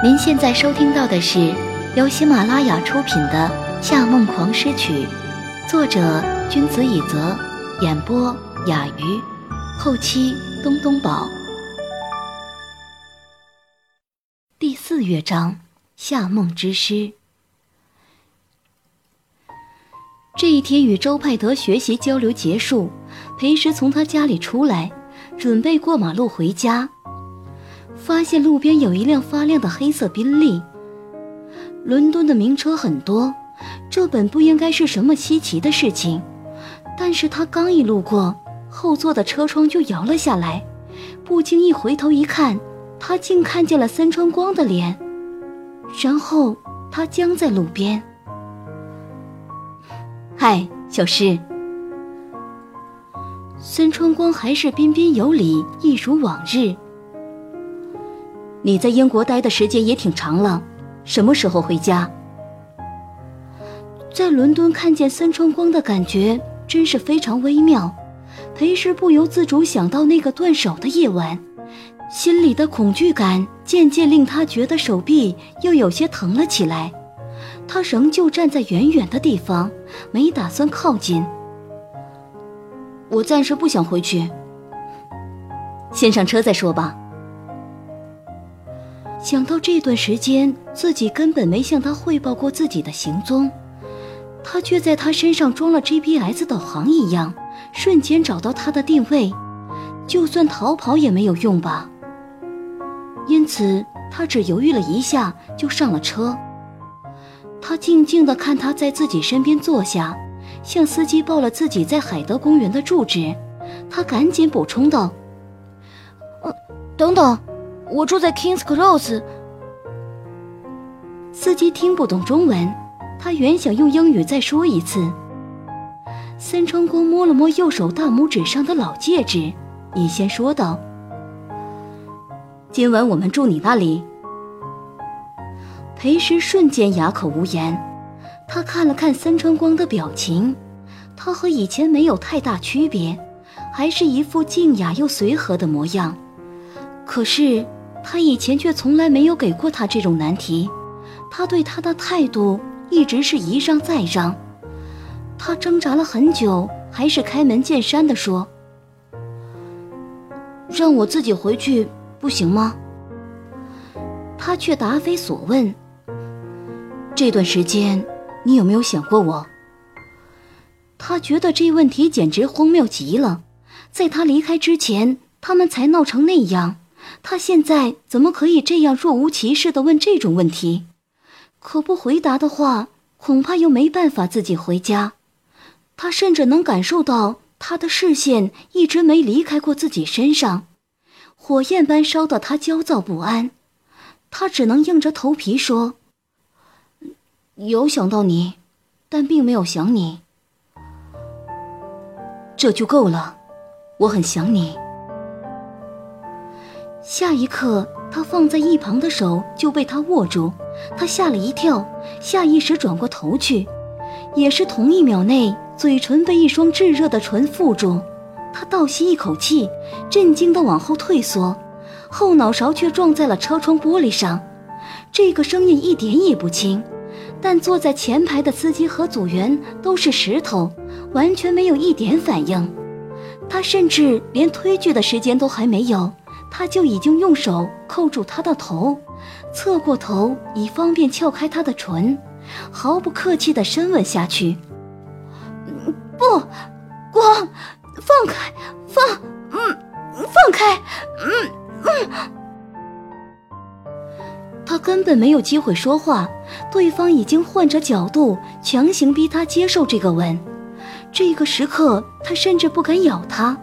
您现在收听到的是由喜马拉雅出品的《夏梦狂诗曲》，作者君子以泽，演播雅鱼，后期东东宝。第四乐章《夏梦之诗》。这一天与周派德学习交流结束，裴时从他家里出来，准备过马路回家。发现路边有一辆发亮的黑色宾利。伦敦的名车很多，这本不应该是什么稀奇的事情。但是他刚一路过，后座的车窗就摇了下来，不经意回头一看，他竟看见了森川光的脸。然后他僵在路边。嗨，小诗。孙春光还是彬彬有礼，一如往日。你在英国待的时间也挺长了，什么时候回家？在伦敦看见森川光的感觉真是非常微妙，裴时不由自主想到那个断手的夜晚，心里的恐惧感渐渐令他觉得手臂又有些疼了起来。他仍旧站在远远的地方，没打算靠近。我暂时不想回去，先上车再说吧。想到这段时间自己根本没向他汇报过自己的行踪，他却在他身上装了 GPS 导航一样，瞬间找到他的定位，就算逃跑也没有用吧。因此，他只犹豫了一下就上了车。他静静地看他在自己身边坐下，向司机报了自己在海德公园的住址。他赶紧补充道：“呃，等等。”我住在 Kings Cross。司机听不懂中文，他原想用英语再说一次。森川光摸了摸右手大拇指上的老戒指，以先说道：“今晚我们住你那里。”裴时瞬间哑口无言，他看了看森川光的表情，他和以前没有太大区别，还是一副静雅又随和的模样。可是。他以前却从来没有给过他这种难题，他对他的态度一直是一让再让。他挣扎了很久，还是开门见山地说：“让我自己回去不行吗？”他却答非所问：“这段时间你有没有想过我？”他觉得这问题简直荒谬极了，在他离开之前，他们才闹成那样。他现在怎么可以这样若无其事地问这种问题？可不回答的话，恐怕又没办法自己回家。他甚至能感受到他的视线一直没离开过自己身上，火焰般烧得他焦躁不安。他只能硬着头皮说：“有想到你，但并没有想你。这就够了，我很想你。”下一刻，他放在一旁的手就被他握住，他吓了一跳，下意识转过头去，也是同一秒内，嘴唇被一双炙热的唇覆住，他倒吸一口气，震惊地往后退缩，后脑勺却撞在了车窗玻璃上，这个声音一点也不轻，但坐在前排的司机和组员都是石头，完全没有一点反应，他甚至连推拒的时间都还没有。他就已经用手扣住他的头，侧过头以方便撬开他的唇，毫不客气地深吻下去。不，光，放开，放，嗯，放开，嗯嗯。他根本没有机会说话，对方已经换着角度强行逼他接受这个吻。这个时刻，他甚至不敢咬他。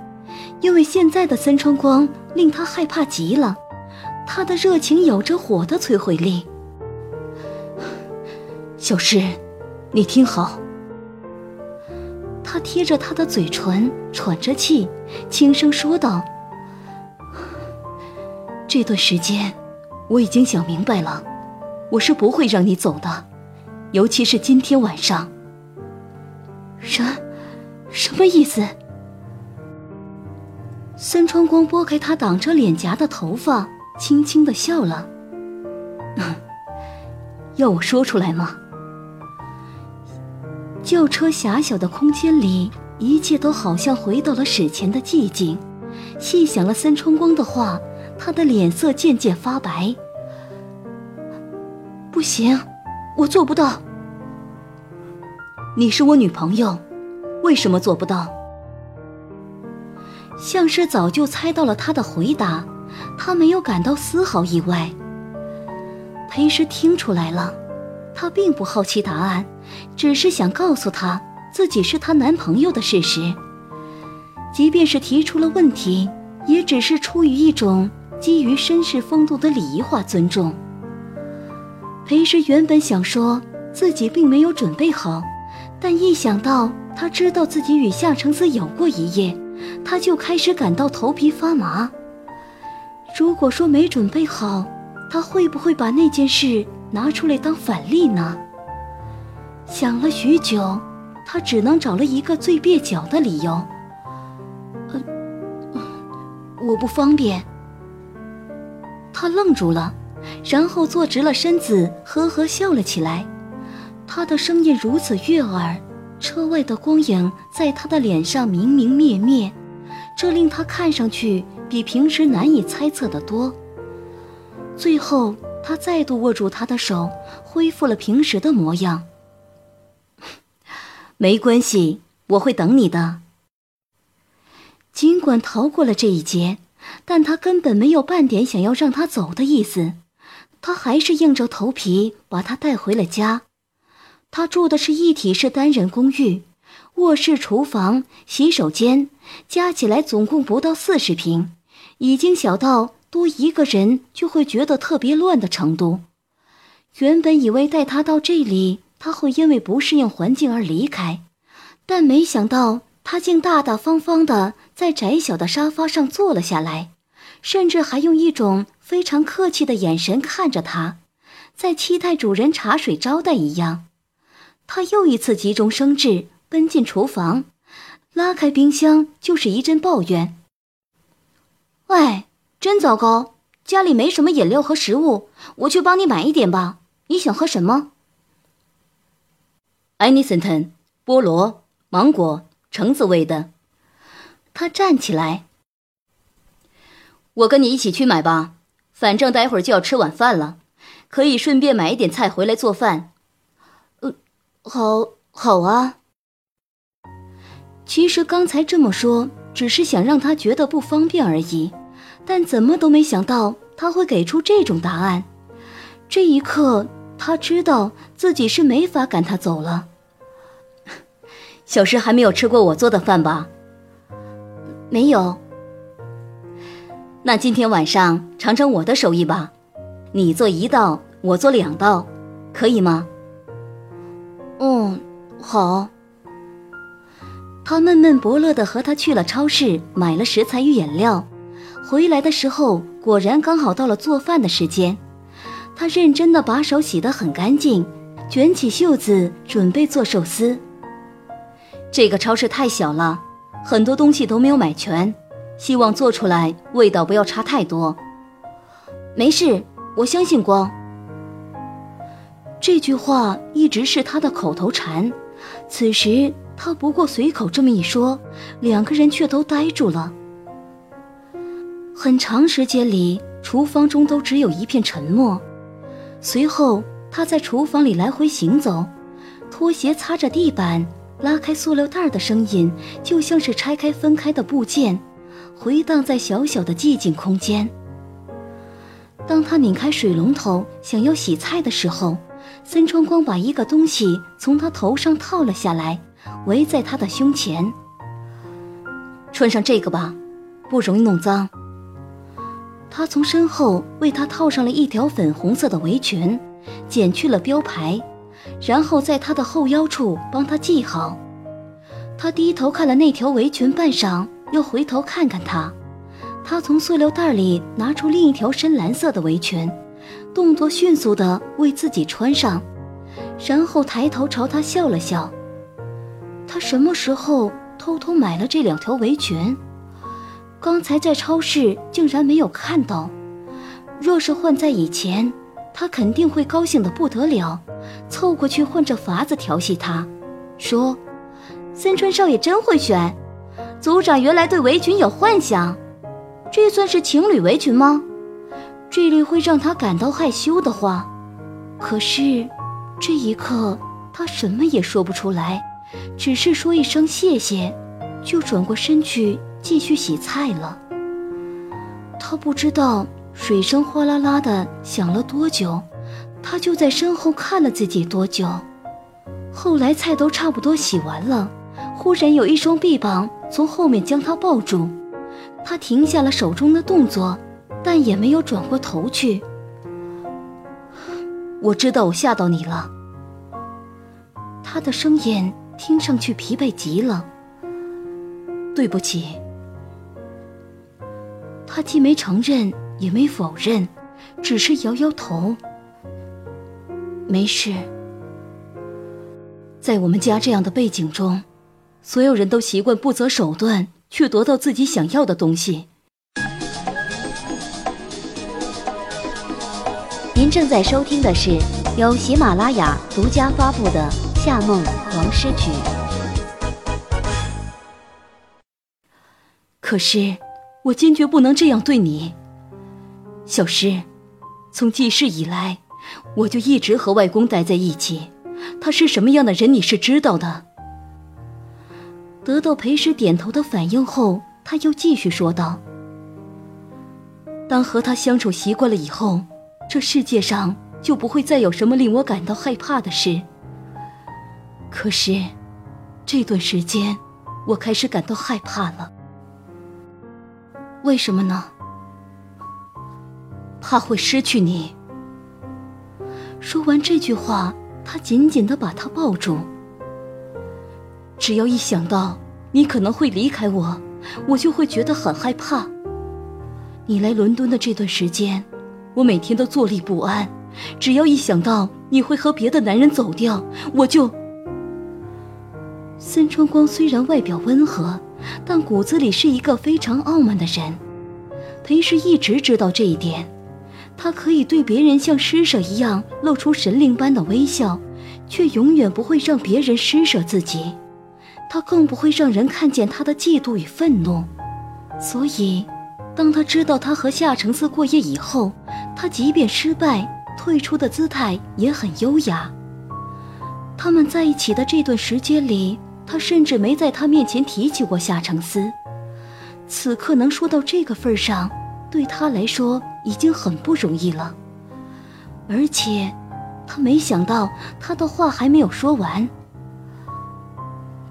因为现在的森川光令他害怕极了，他的热情有着火的摧毁力。小诗，你听好。他贴着他的嘴唇，喘着气，轻声说道：“这段时间，我已经想明白了，我是不会让你走的，尤其是今天晚上。”什，什么意思？森川光拨开他挡着脸颊的头发，轻轻的笑了。要我说出来吗？轿车狭小的空间里，一切都好像回到了史前的寂静。细想了森川光的话，他的脸色渐渐发白。不行，我做不到。你是我女朋友，为什么做不到？像是早就猜到了他的回答，他没有感到丝毫意外。裴师听出来了，他并不好奇答案，只是想告诉他自己是她男朋友的事实。即便是提出了问题，也只是出于一种基于绅士风度的礼仪化尊重。裴师原本想说自己并没有准备好。但一想到他知道自己与夏承思有过一夜，他就开始感到头皮发麻。如果说没准备好，他会不会把那件事拿出来当反例呢？想了许久，他只能找了一个最蹩脚的理由：“呃，我不方便。”他愣住了，然后坐直了身子，呵呵笑了起来。他的声音如此悦耳，车外的光影在他的脸上明明灭灭，这令他看上去比平时难以猜测的多。最后，他再度握住他的手，恢复了平时的模样。没关系，我会等你的。尽管逃过了这一劫，但他根本没有半点想要让他走的意思，他还是硬着头皮把他带回了家。他住的是一体式单人公寓，卧室、厨房、洗手间加起来总共不到四十平，已经小到多一个人就会觉得特别乱的程度。原本以为带他到这里，他会因为不适应环境而离开，但没想到他竟大大方方的在窄小的沙发上坐了下来，甚至还用一种非常客气的眼神看着他，在期待主人茶水招待一样。他又一次急中生智，奔进厨房，拉开冰箱就是一阵抱怨：“喂，真糟糕，家里没什么饮料和食物，我去帮你买一点吧。你想喝什么 a n i s o n 菠萝、芒果、橙子味的。”他站起来：“我跟你一起去买吧，反正待会儿就要吃晚饭了，可以顺便买一点菜回来做饭。”呃好好啊。其实刚才这么说，只是想让他觉得不方便而已，但怎么都没想到他会给出这种答案。这一刻，他知道自己是没法赶他走了。小诗还没有吃过我做的饭吧？没有。那今天晚上尝尝我的手艺吧，你做一道，我做两道，可以吗？嗯，好。他闷闷不乐地和他去了超市，买了食材与饮料。回来的时候，果然刚好到了做饭的时间。他认真地把手洗得很干净，卷起袖子准备做寿司。这个超市太小了，很多东西都没有买全，希望做出来味道不要差太多。没事，我相信光。这句话一直是他的口头禅，此时他不过随口这么一说，两个人却都呆住了。很长时间里，厨房中都只有一片沉默。随后，他在厨房里来回行走，拖鞋擦着地板，拉开塑料袋的声音就像是拆开分开的部件，回荡在小小的寂静空间。当他拧开水龙头想要洗菜的时候。森川光把一个东西从他头上套了下来，围在他的胸前。穿上这个吧，不容易弄脏。他从身后为他套上了一条粉红色的围裙，剪去了标牌，然后在他的后腰处帮他系好。他低头看了那条围裙半晌，又回头看看他。他从塑料袋里拿出另一条深蓝色的围裙。动作迅速地为自己穿上，然后抬头朝他笑了笑。他什么时候偷偷买了这两条围裙？刚才在超市竟然没有看到。若是换在以前，他肯定会高兴的不得了，凑过去换着法子调戏他，说：“森川少爷真会选，族长原来对围裙有幻想，这算是情侣围裙吗？这里会让他感到害羞的话。可是，这一刻他什么也说不出来，只是说一声谢谢，就转过身去继续洗菜了。他不知道。”水声哗啦啦的响了多久，他就在身后看了自己多久。后来菜都差不多洗完了，忽然有一双臂膀从后面将他抱住，他停下了手中的动作，但也没有转过头去。我知道我吓到你了。他的声音听上去疲惫极了。对不起。他既没承认。也没否认，只是摇摇头。没事。在我们家这样的背景中，所有人都习惯不择手段去得到自己想要的东西。您正在收听的是由喜马拉雅独家发布的《夏梦王诗曲》。可是，我坚决不能这样对你。小诗，从记事以来，我就一直和外公待在一起。他是什么样的人，你是知道的。得到裴师点头的反应后，他又继续说道：“当和他相处习惯了以后，这世界上就不会再有什么令我感到害怕的事。可是，这段时间，我开始感到害怕了。为什么呢？”怕会失去你。说完这句话，他紧紧地把她抱住。只要一想到你可能会离开我，我就会觉得很害怕。你来伦敦的这段时间，我每天都坐立不安。只要一想到你会和别的男人走掉，我就……孙春光虽然外表温和，但骨子里是一个非常傲慢的人。裴氏一直知道这一点。他可以对别人像施舍一样露出神灵般的微笑，却永远不会让别人施舍自己。他更不会让人看见他的嫉妒与愤怒。所以，当他知道他和夏承思过夜以后，他即便失败，退出的姿态也很优雅。他们在一起的这段时间里，他甚至没在他面前提起过夏承思。此刻能说到这个份上。对他来说已经很不容易了，而且，他没想到他的话还没有说完。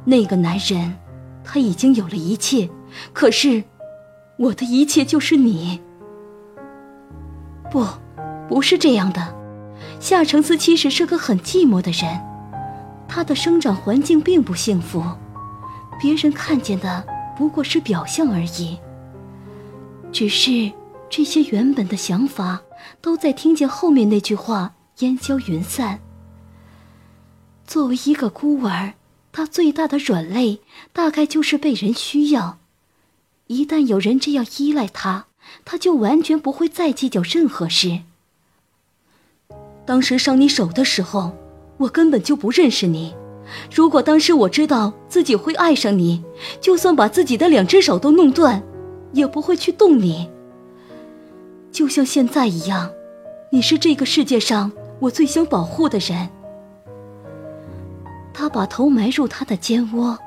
那个男人，他已经有了一切，可是，我的一切就是你。不，不是这样的。夏承思其实是个很寂寞的人，他的生长环境并不幸福，别人看见的不过是表象而已。只是这些原本的想法，都在听见后面那句话烟消云散。作为一个孤儿，他最大的软肋大概就是被人需要。一旦有人这样依赖他，他就完全不会再计较任何事。当时伤你手的时候，我根本就不认识你。如果当时我知道自己会爱上你，就算把自己的两只手都弄断。也不会去动你，就像现在一样，你是这个世界上我最想保护的人。他把头埋入他的肩窝，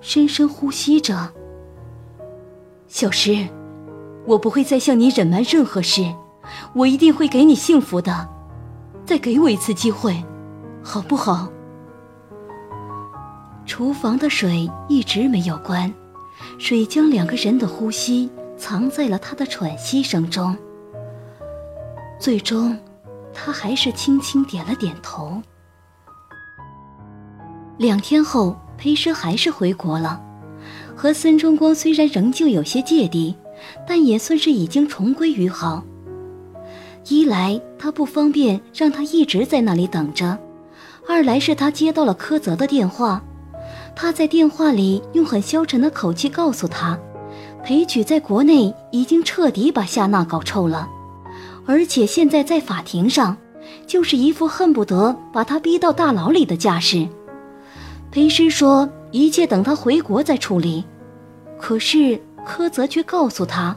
深深呼吸着。小诗，我不会再向你隐瞒任何事，我一定会给你幸福的。再给我一次机会，好不好？厨房的水一直没有关。水将两个人的呼吸藏在了他的喘息声中。最终，他还是轻轻点了点头。两天后，裴师还是回国了，和孙中光虽然仍旧有些芥蒂，但也算是已经重归于好。一来他不方便让他一直在那里等着，二来是他接到了柯泽的电话。他在电话里用很消沉的口气告诉他，裴举在国内已经彻底把夏娜搞臭了，而且现在在法庭上，就是一副恨不得把他逼到大牢里的架势。裴师说一切等他回国再处理，可是柯泽却告诉他，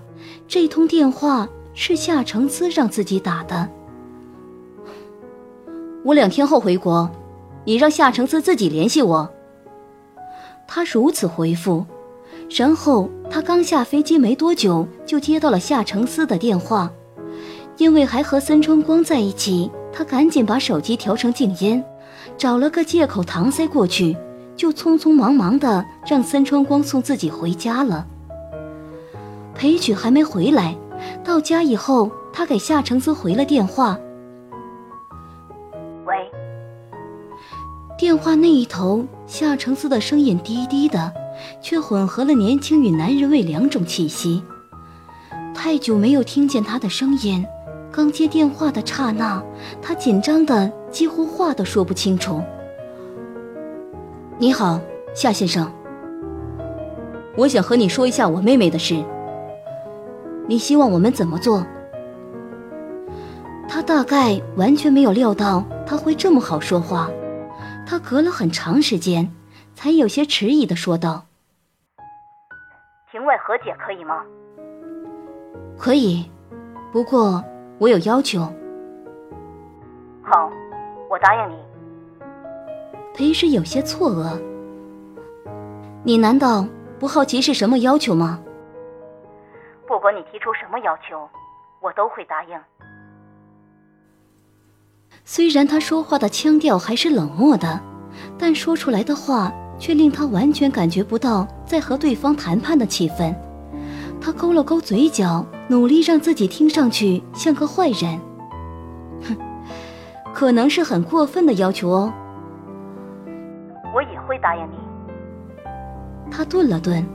这通电话是夏承思让自己打的。我两天后回国，你让夏承思自己联系我。他如此回复，然后他刚下飞机没多久，就接到了夏承思的电话。因为还和孙春光在一起，他赶紧把手机调成静音，找了个借口搪塞过去，就匆匆忙忙的让孙春光送自己回家了。裴曲还没回来，到家以后，他给夏承思回了电话。电话那一头，夏承思的声音低低的，却混合了年轻与男人味两种气息。太久没有听见他的声音。刚接电话的刹那，他紧张的几乎话都说不清楚。你好，夏先生，我想和你说一下我妹妹的事。你希望我们怎么做？他大概完全没有料到他会这么好说话，他隔了很长时间，才有些迟疑的说道：“庭外和解可以吗？”可以，不过。我有要求。好，我答应你。裴师有些错愕。你难道不好奇是什么要求吗？不管你提出什么要求，我都会答应。虽然他说话的腔调还是冷漠的，但说出来的话却令他完全感觉不到在和对方谈判的气氛。他勾了勾嘴角。努力让自己听上去像个坏人，哼，可能是很过分的要求哦。我也会答应你。他顿了顿。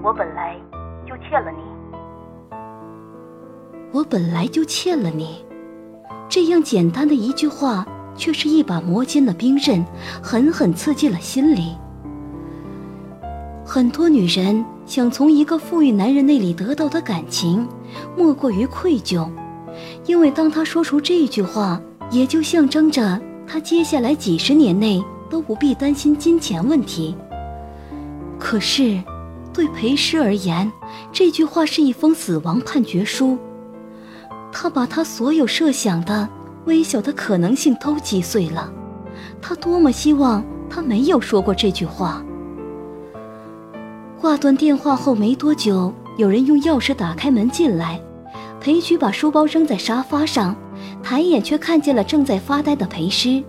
我本来就欠了你。我本来就欠了你，这样简单的一句话，却是一把磨尖的冰刃，狠狠刺进了心里。很多女人。想从一个富裕男人那里得到的感情，莫过于愧疚，因为当他说出这句话，也就象征着他接下来几十年内都不必担心金钱问题。可是，对裴师而言，这句话是一封死亡判决书，他把他所有设想的微小的可能性都击碎了。他多么希望他没有说过这句话。挂断电话后没多久，有人用钥匙打开门进来。裴曲把书包扔在沙发上，抬眼却看见了正在发呆的裴师。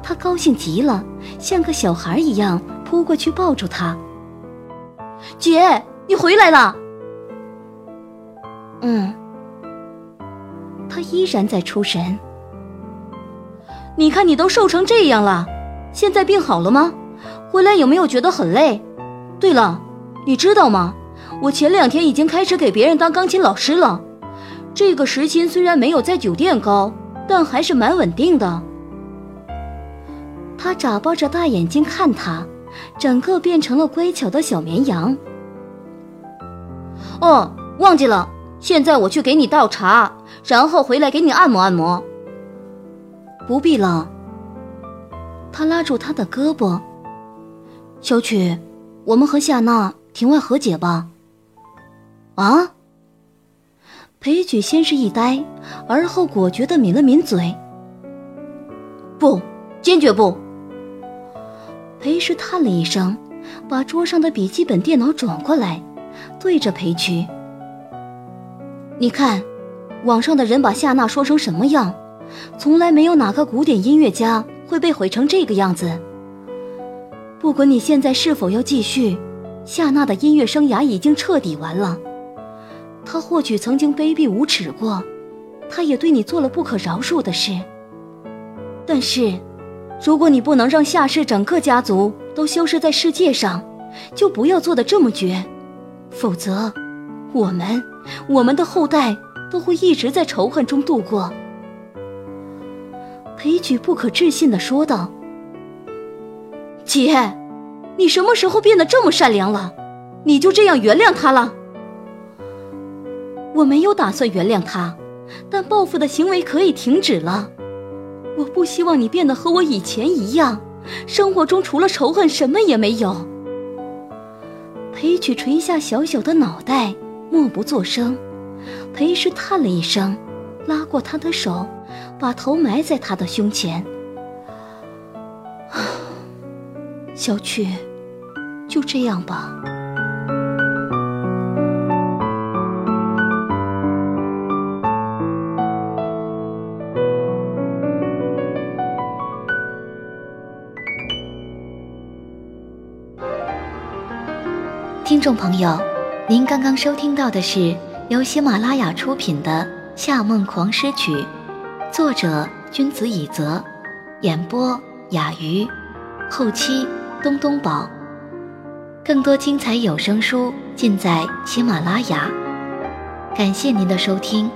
他高兴极了，像个小孩一样扑过去抱住他。姐，你回来了。嗯。他依然在出神。你看你都瘦成这样了，现在病好了吗？回来有没有觉得很累？对了。你知道吗？我前两天已经开始给别人当钢琴老师了。这个时薪虽然没有在酒店高，但还是蛮稳定的。他眨巴着大眼睛看他，整个变成了乖巧的小绵羊。哦，忘记了，现在我去给你倒茶，然后回来给你按摩按摩。不必了。他拉住他的胳膊，小曲，我们和夏娜。庭外和解吧。啊！裴矩先是一呆，而后果决的抿了抿嘴。不，坚决不。裴氏叹了一声，把桌上的笔记本电脑转过来，对着裴曲：“你看，网上的人把夏娜说成什么样？从来没有哪个古典音乐家会被毁成这个样子。不管你现在是否要继续。”夏娜的音乐生涯已经彻底完了。她或许曾经卑鄙无耻过，她也对你做了不可饶恕的事。但是，如果你不能让夏氏整个家族都消失在世界上，就不要做的这么绝，否则，我们，我们的后代都会一直在仇恨中度过。裴举不可置信地说道：“姐。”你什么时候变得这么善良了？你就这样原谅他了？我没有打算原谅他，但报复的行为可以停止了。我不希望你变得和我以前一样，生活中除了仇恨什么也没有。裴矩垂下小小的脑袋，默不作声。裴氏叹了一声，拉过他的手，把头埋在他的胸前。小曲，就这样吧。听众朋友，您刚刚收听到的是由喜马拉雅出品的《夏梦狂诗曲》，作者君子以泽，演播雅鱼，后期东东宝。更多精彩有声书尽在喜马拉雅，感谢您的收听。